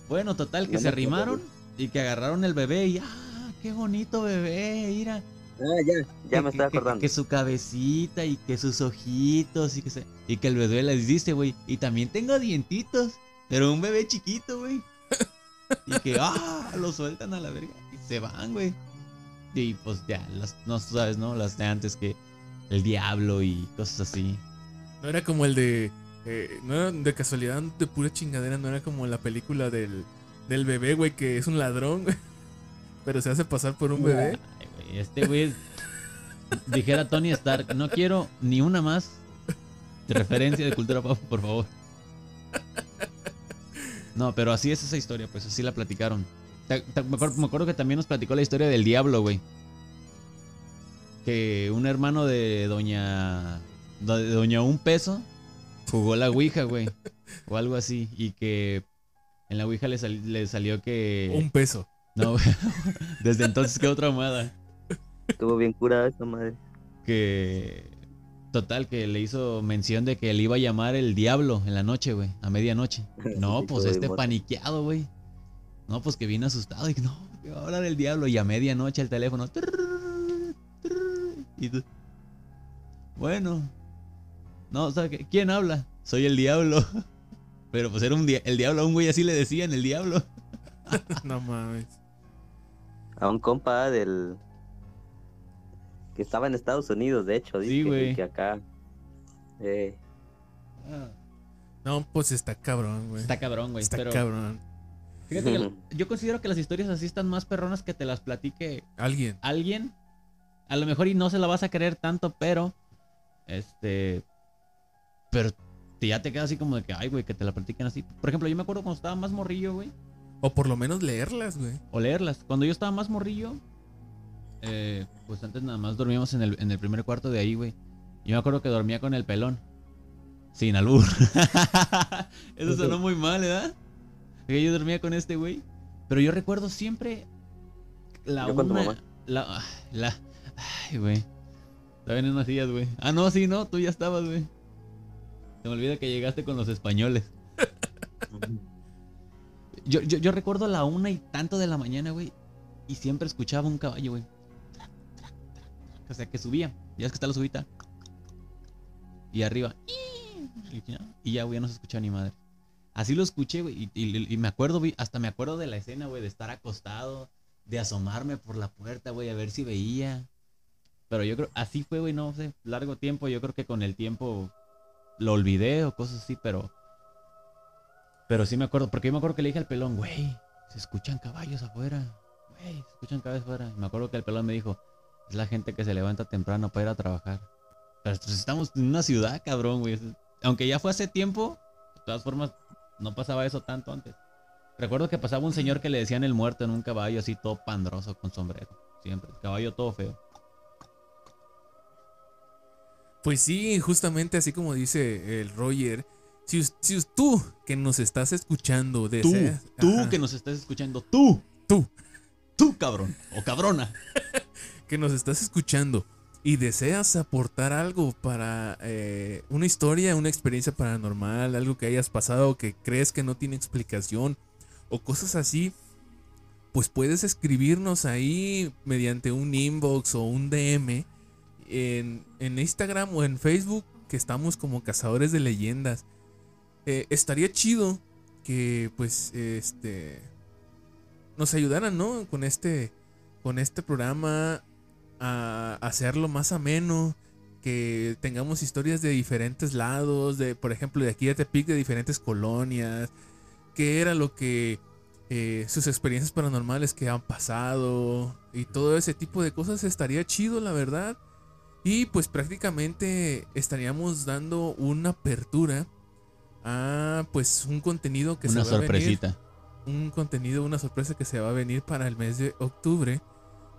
Bueno, total, que se arrimaron y que agarraron el bebé y ¡ah! ¡Qué bonito bebé! Mira. Ah, ya, ya que- me estaba que- acordando. Que, su cabecita y que sus ojitos y que se, y que el bebé les dice, güey, y también tengo dientitos, pero un bebé chiquito, güey. Y que ah, lo sueltan a la verga y se van, güey. Y pues ya, las, no sabes, ¿no? Las de antes que el diablo y cosas así. No era como el de. Eh, no era de casualidad, de pura chingadera. No era como la película del, del bebé, güey, que es un ladrón, güey. Pero se hace pasar por un bebé. Ay, güey, este güey dijera Tony Stark, no quiero ni una más de referencia de cultura pop, por favor. No, pero así es esa historia, pues así la platicaron. Te- te- me, acuerdo, me acuerdo que también nos platicó la historia del diablo, güey. Que un hermano de doña de doña un peso jugó la ouija, güey, o algo así y que en la ouija le, sal- le salió que Un peso. no, desde entonces quedó traumada. Estuvo bien curada esa madre. Que. Total, que le hizo mención de que le iba a llamar el diablo en la noche, güey, a medianoche. No, pues este paniqueado, güey. No, pues que vino asustado y no, que va a hablar el diablo. Y a medianoche el teléfono. y tú, Bueno. No, ¿sabe qué? ¿Quién habla? Soy el diablo. Pero pues era un dia- el diablo, a un güey así le decían, el diablo. no mames. A un compa del. Que estaba en Estados Unidos, de hecho. Sí, güey. Que acá. Eh, No, pues está cabrón, güey. Está cabrón, güey. Está Pero cabrón. fíjate que yo considero que las historias así están más perronas que te las platique Alguien. alguien, a lo mejor y no se la vas a creer tanto, pero este pero te- ya te queda así como de que ay, güey, que te la platiquen así. Por ejemplo, yo me acuerdo cuando estaba más morrillo, güey, O por lo menos leerlas, güey. o leerlas. Cuando yo estaba más morrillo, eh, pues antes nada más dormíamos en el, en el primer cuarto de ahí, güey. Yo me acuerdo que dormía con el pelón. Sin albur. Eso sonó muy mal, ¿verdad? Que yo dormía con este güey. Pero yo recuerdo siempre la Yo con tu una- mamá. La, la, ay, güey. Estaba en unas sillas, güey. Ah, no, sí, no, tú ya estabas, güey. Se me olvida que llegaste con los españoles. Yo, yo, yo recuerdo la una y tanto de la mañana, güey. Y siempre escuchaba un caballo, güey. O sea, que subía. Ya es que está la subida. Y arriba. Y ya, güey, no se escuchaba ni madre. Así lo escuché, güey. Y, me acuerdo, vi- hasta me acuerdo de la escena, güey, de estar acostado, de asomarme por la puerta, güey, a ver si veía. Pero yo creo, así fue, güey, no sé, largo tiempo. Yo creo que con el tiempo lo olvidé o cosas así, pero. Pero sí me acuerdo, porque yo me acuerdo que le dije al pelón, güey, se escuchan caballos afuera. Güey, se escuchan caballos afuera. Y me acuerdo que el pelón me dijo, es la gente que se levanta temprano para ir a trabajar. Pero estamos en una ciudad, cabrón, güey. Aunque ya fue hace tiempo, de todas formas, no pasaba eso tanto antes. Recuerdo que pasaba un señor que le decían el muerto en un caballo así todo pandroso con sombrero. Siempre. El caballo todo feo. Pues sí, justamente así como dice el Roger. Si, si tú que nos estás escuchando Tú, tú Ajá. que nos estás escuchando, tú, Tú. tú, cabrón. O cabrona. que nos estás escuchando y deseas aportar algo para eh, una historia, una experiencia paranormal, algo que hayas pasado que crees que no tiene explicación o cosas así, pues puedes escribirnos ahí mediante un inbox o un DM en, Instagram o en Facebook, que estamos como cazadores de leyendas. Eh, estaría chido que pues este nos ayudaran, ¿no? Con este con este programa a hacerlo más ameno, que tengamos historias de diferentes lados, de por ejemplo de aquí de Tepic, de diferentes colonias, qué era lo que eh, sus experiencias paranormales que han pasado y todo ese tipo de cosas estaría chido, la verdad. Y pues prácticamente estaríamos dando una apertura a pues un contenido que Una se va a venir sorpresita. un contenido, una sorpresa que se va a venir para el mes de octubre.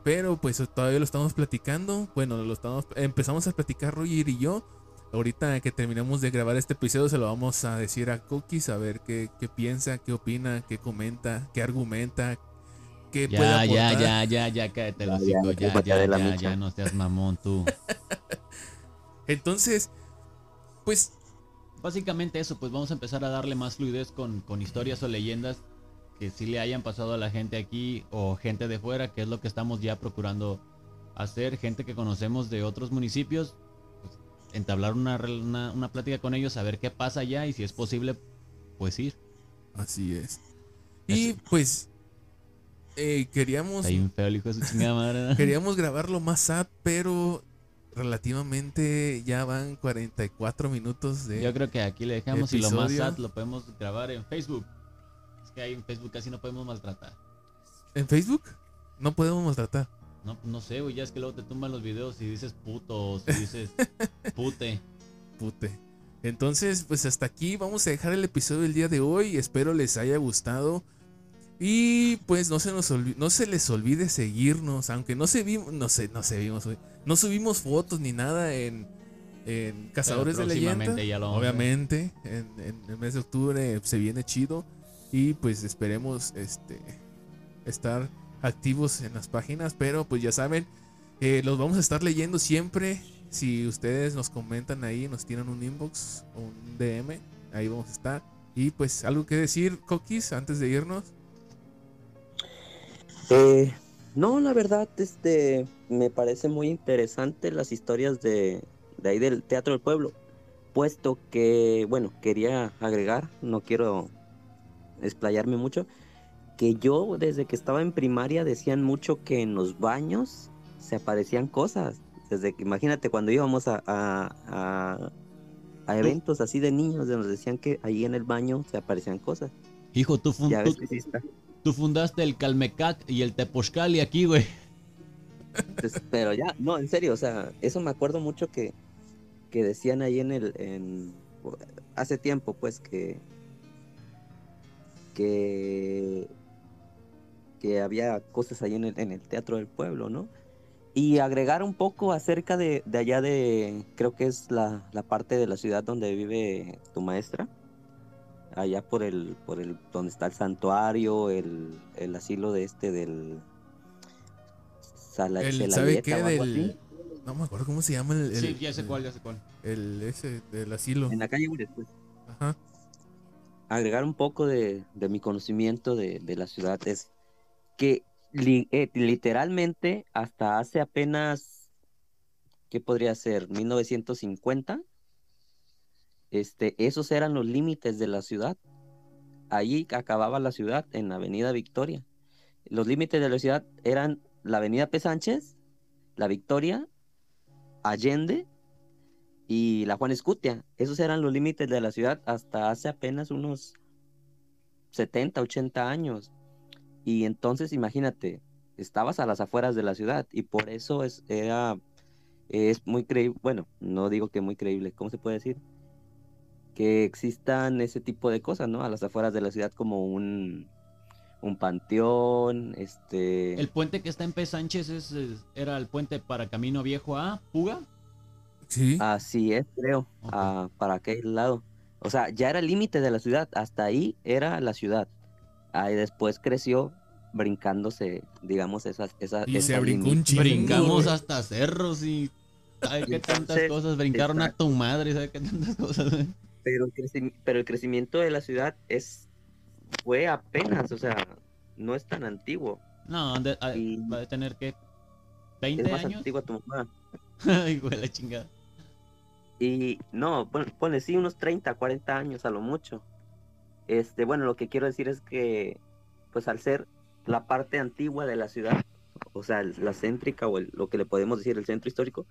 Pero pues todavía lo estamos platicando. Bueno, lo estamos, empezamos a platicar Roger y yo. Ahorita que terminemos de grabar este episodio se lo vamos a decir a Cookies a ver qué, qué piensa, qué opina, qué comenta, qué argumenta, qué Ya, ya, aportar. ya, ya, ya, cállate el Ya, hocico. ya, Ya, ya, ya, ya, no seas mamón tú. Entonces, pues Básicamente eso, pues vamos a empezar a darle más fluidez con, con historias o leyendas que sí le hayan pasado a la gente aquí o gente de fuera, que es lo que estamos ya procurando hacer, gente que conocemos de otros municipios, pues, entablar una, una, una plática con ellos, saber qué pasa allá y si es posible, pues ir. así es. Y pues eh, queríamos Está bien feo el hijo de su chingada madre. ¿no? Queríamos grabarlo más sad, pero relativamente ya van 44 minutos de... Yo creo que aquí le dejamos y lo más sad lo podemos grabar en Facebook. Es que ahí en Facebook casi no podemos maltratar. ¿En Facebook? No podemos maltratar. No, no sé, güey, ya es que luego te tumban los videos y dices puto o si dices pute. Pute. Entonces, pues hasta aquí vamos a dejar el episodio del día de hoy. Espero les haya gustado. Y pues no se nos olvi- no se les olvide seguirnos, aunque no se vimos, no sé, no se vimos. No subimos fotos ni nada en, en Cazadores de Leyenda. ya lo. Obviamente, en, en el mes de octubre se viene chido. Y pues esperemos este estar activos en las páginas. Pero pues ya saben, eh, los vamos a estar leyendo siempre. Si ustedes nos comentan ahí, nos tiran un inbox o un DM, ahí vamos a estar. Y pues algo que decir, Coquis, antes de irnos. Eh, no, la verdad, este, me parece muy interesante las historias de, de ahí del Teatro del Pueblo, puesto que, bueno, quería agregar, no quiero explayarme mucho, que yo desde que estaba en primaria decían mucho que en los baños se aparecían cosas. Desde que, imagínate, cuando íbamos a, a, a- a eventos así de niños, nos decían que ahí en el baño se aparecían cosas. Hijo, tú, fun-. Tú fundaste el Calmecac y el Tepochcali aquí, güey. Entonces, pero ya, no, en serio, o sea, eso me acuerdo mucho que, que decían ahí en el, en, hace tiempo, pues, que, que, que había cosas ahí en el, en el Teatro del Pueblo, ¿no? Y agregar un poco acerca de, de allá de, creo que es la, la parte de la ciudad donde vive tu maestra, allá por el, por el, donde está el santuario, el, el asilo de este del... Sala- El, ¿Sabe qué? Del, no me acuerdo cómo se llama el, el- Sí, ya sé cuál, ya sé cuál. el ese del asilo. En la calle Ures, pues. Ajá. agregar un poco de, de mi conocimiento de, de la ciudad es que li- eh, literalmente hasta hace apenas, ¿qué podría ser? 1950, este, esos eran los límites de la ciudad. Allí acababa la ciudad en la Avenida Victoria. Los límites de la ciudad eran la Avenida P. Sánchez, la Victoria, Allende y la Juan Escutia. Esos eran los límites de la ciudad hasta hace apenas unos 70, 80 años. Y entonces imagínate, estabas a las afueras de la ciudad y por eso es, era es muy creíble, bueno, no digo que muy creíble, ¿cómo se puede decir? Que existan ese tipo de cosas, ¿no? A las afueras de la ciudad como un, un panteón, este... El puente que está en P. Sánchez es, es- era el puente para Camino Viejo a Puga. Sí. Así es, creo, ah, para aquel lado. O sea, ya era el límite de la ciudad, hasta ahí era la ciudad. Ahí después creció brincándose, digamos, esas... esas Y se brincó un chingo. Brincamos güey. hasta cerros y. ¿Sabe qué tantas cosas? Brincaron a tu madre, ¿sabe qué tantas cosas? Güey? Pero el, pero el crecimiento de la ciudad es fue apenas, o sea, no es tan antiguo. No, de- a- Y- va a tener que. Es 20 más años. antigua tu mamá. Hijo de la chingada. Y no, pon- ponle sí unos 30, 40 años a lo mucho. Este, bueno, lo que quiero decir es que, pues al ser la parte antigua de la ciudad, o sea, la céntrica o el- lo que le podemos decir el centro histórico,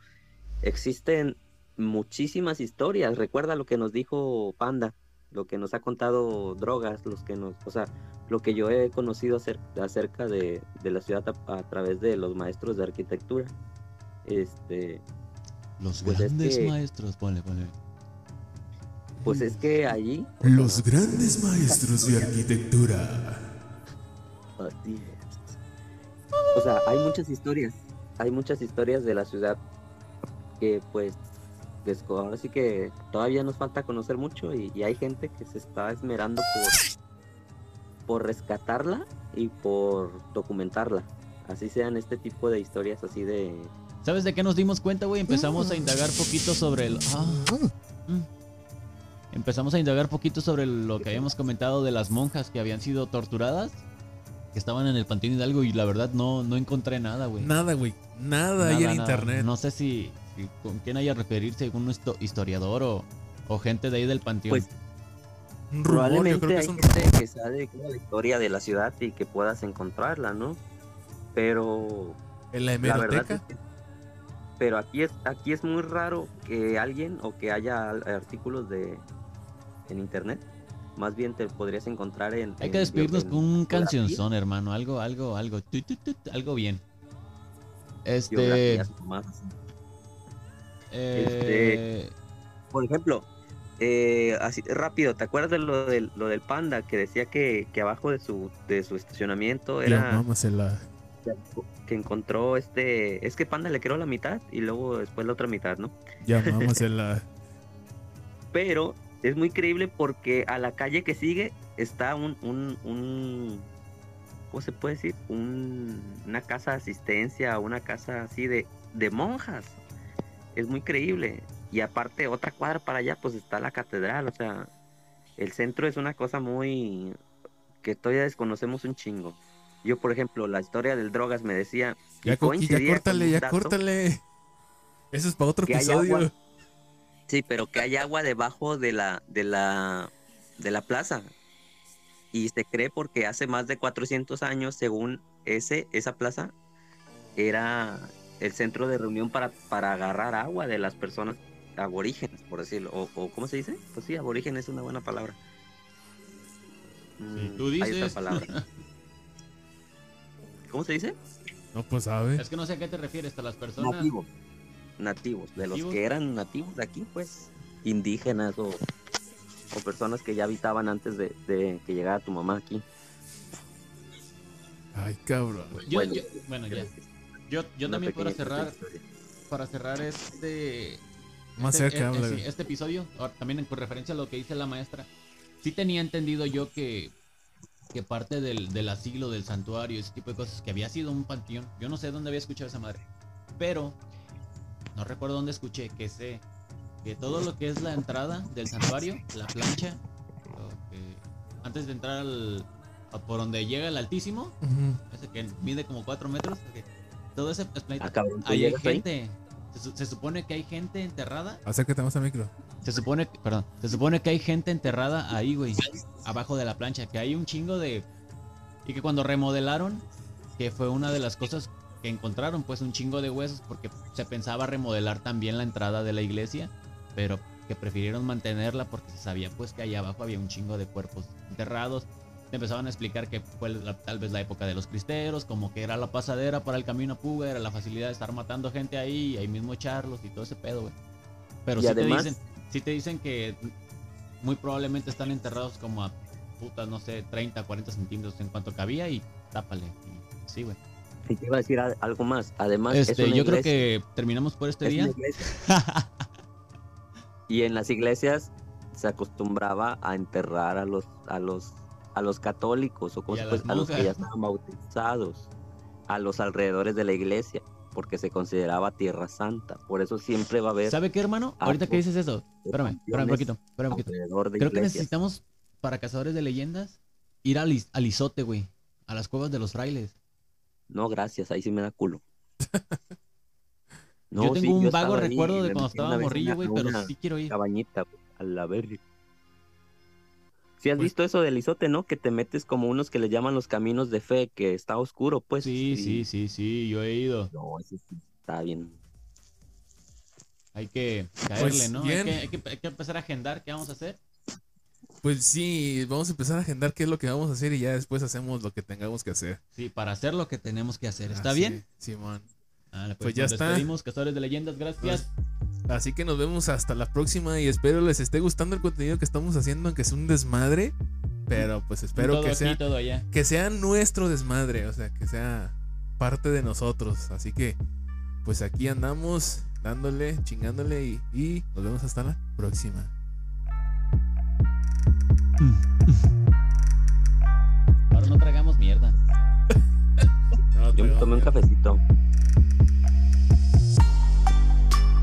existen muchísimas historias. Recuerda lo que nos dijo Panda, lo que nos ha contado Drogas, los que nos, o sea, lo que yo he conocido acer- acerca de, de la ciudad a, a través de los maestros de arquitectura. Este, Los Pues es grandes que- maestros, ponle, ponle. pues es que allí o Los sea, grandes maestros de arquitectura. Así es. O sea, hay muchas historias, hay muchas historias de la ciudad que pues desco- ahora sí que todavía nos falta conocer mucho y, y hay gente que se está esmerando por, por rescatarla y por documentarla. Así sean este tipo de historias así de... ¿Sabes de qué nos dimos cuenta, güey? Empezamos a indagar poquito sobre el. Ah, mm. Empezamos a indagar poquito sobre lo que habíamos comentado de las monjas que habían sido torturadas, que estaban en el Panteón Hidalgo y la verdad no, no encontré nada, güey. Nada, güey. Nada, Nada, en nada. internet. No sé si con quién haya referirse, algún histo- historiador o, o gente de ahí del Panteón. Pues Un yo probablemente creo que hay es un gente que sabe la historia de la ciudad y que puedas encontrarla, ¿no? Pero En la La verdad hemeroteca. es que- pero aquí es aquí es muy raro que alguien o que haya artículos de en internet. Más bien te podrías encontrar en. Hay en que despedirnos con un cancionzón, hermano. Algo, algo, algo. tu, tu, tu, algo bien. Este. más eh, Por ejemplo, eh, así rápido, ¿te acuerdas de lo del, lo del panda que decía que, que abajo de su de su estacionamiento era mámasela. que encontró este es que panda le creó la mitad y luego después la otra mitad, ¿no? Ya, mámasela. pero es muy creíble porque a la calle que sigue está un, un, un ¿cómo se puede decir? Un- una casa de asistencia, una casa así de, de monjas. Es muy creíble. Y aparte, otra cuadra para allá, pues está la catedral. O sea, el centro es una cosa muy que todavía desconocemos un chingo. Yo, por ejemplo, la historia del drogas me decía. Ya, Coqui, ya córtale, ya córtale. Eso es para otro episodio. agua. Sí, pero que hay agua debajo de la, de la, de la plaza. Y se cree porque hace más de 400 años, según ese, esa plaza, era el centro de reunión para, para agarrar agua de las personas aborígenes, por decirlo. O, o ¿cómo se dice? Pues sí, aborigen es una buena palabra. Mm, tú hay otra dices. palabra. ¿Cómo se dice? No, pues sabe. es que no sé a qué te refieres, a las personas. Nativos. Nativos. De los que eran nativos de aquí, pues, indígenas o, o personas que ya habitaban antes de, de que llegara tu mamá aquí. Ay, cabrón. Yo, Bueno, yo- bueno, ya. Yo, yo Una también para cerrar, historia. para cerrar este. Más este, cerca, sí, güey. este episodio, también con referencia a lo que dice la maestra, sí tenía entendido yo que, que parte del, del asilo, del santuario, ese tipo de cosas, que había sido un panteón. Yo no sé dónde había escuchado esa madre, pero no recuerdo dónde escuché que sé que todo lo que es la entrada del santuario, la plancha, antes de entrar al, por donde llega el altísimo, Ujú. ese que mide como 4 metros, ok, todo ese planeta, Ah, cabrón, ¿tú ahí hay ahí? gente. Se, su- se supone que hay gente enterrada Acércate más al micro. se supone, que- perdón, se supone que hay gente enterrada ahí, güey, abajo de la plancha, que hay un chingo de y que cuando remodelaron, que fue una de las cosas que encontraron, pues un chingo de huesos porque se pensaba remodelar también la entrada de la iglesia, pero que prefirieron mantenerla porque se sabía pues que allá abajo había un chingo de cuerpos enterrados te empezaban a explicar que fue la- tal vez la época de los cristeros, como que era la pasadera para el camino a Puga, era la facilidad de estar matando gente ahí y ahí mismo echarlos y todo ese pedo, güey. Pero sí además- te dicen, sí te dicen que muy probablemente están enterrados como a putas, no sé, 30, 40 centímetros en cuanto cabía y tápale. y- sí, güey. Y te iba a decir algo más. Además, es Este, una yo creo que terminamos por este es día. y en las iglesias se acostumbraba a enterrar a los a los a los católicos o a pues, las a los que ya estaban bautizados, a los alrededores de la iglesia, porque se consideraba tierra santa. Por eso siempre va a haber ¿Sabe qué, hermano? Ah, Ahorita que dices eso, espérame, espérame un poquito, espérame un poquito. Creo que necesitamos, para cazadores de leyendas, ir al, al isote, güey. A las cuevas de los frailes. No, gracias, ahí sí me da culo. yo sí, tengo un vago recuerdo de cuando estaba morrillo, güey, pero sí quiero ir. cabañita, güey, a la verga. Si has Pues- visto eso del isote, ¿no? Que te metes como unos que le llaman los caminos de fe, que está oscuro, pues. Sí, y- sí, sí, sí, yo he ido. No, ese sí está bien. Hay que caerle, Pues, ¿no? bien. Hay que, hay, que, hay que empezar a agendar qué vamos a hacer. Pues sí, vamos a empezar a agendar qué es lo que vamos a hacer y ya después hacemos lo que tengamos que hacer. Sí, para hacer lo que tenemos que hacer. ¿Está Ah, bien? sí, Simón. Ah, pues, Pues ya nos está. despedimos, cazadores de leyendas, gracias. Así que nos vemos hasta la próxima y espero les esté gustando el contenido que estamos haciendo, aunque es un desmadre. Pero pues espero todo que aquí, sea, todo allá. que sea nuestro desmadre, o sea, que sea parte de nosotros. Así que pues aquí andamos dándole, chingándole y, y nos vemos hasta la próxima. Ahora no tragamos mierda. No, Yo me tomé un cafecito.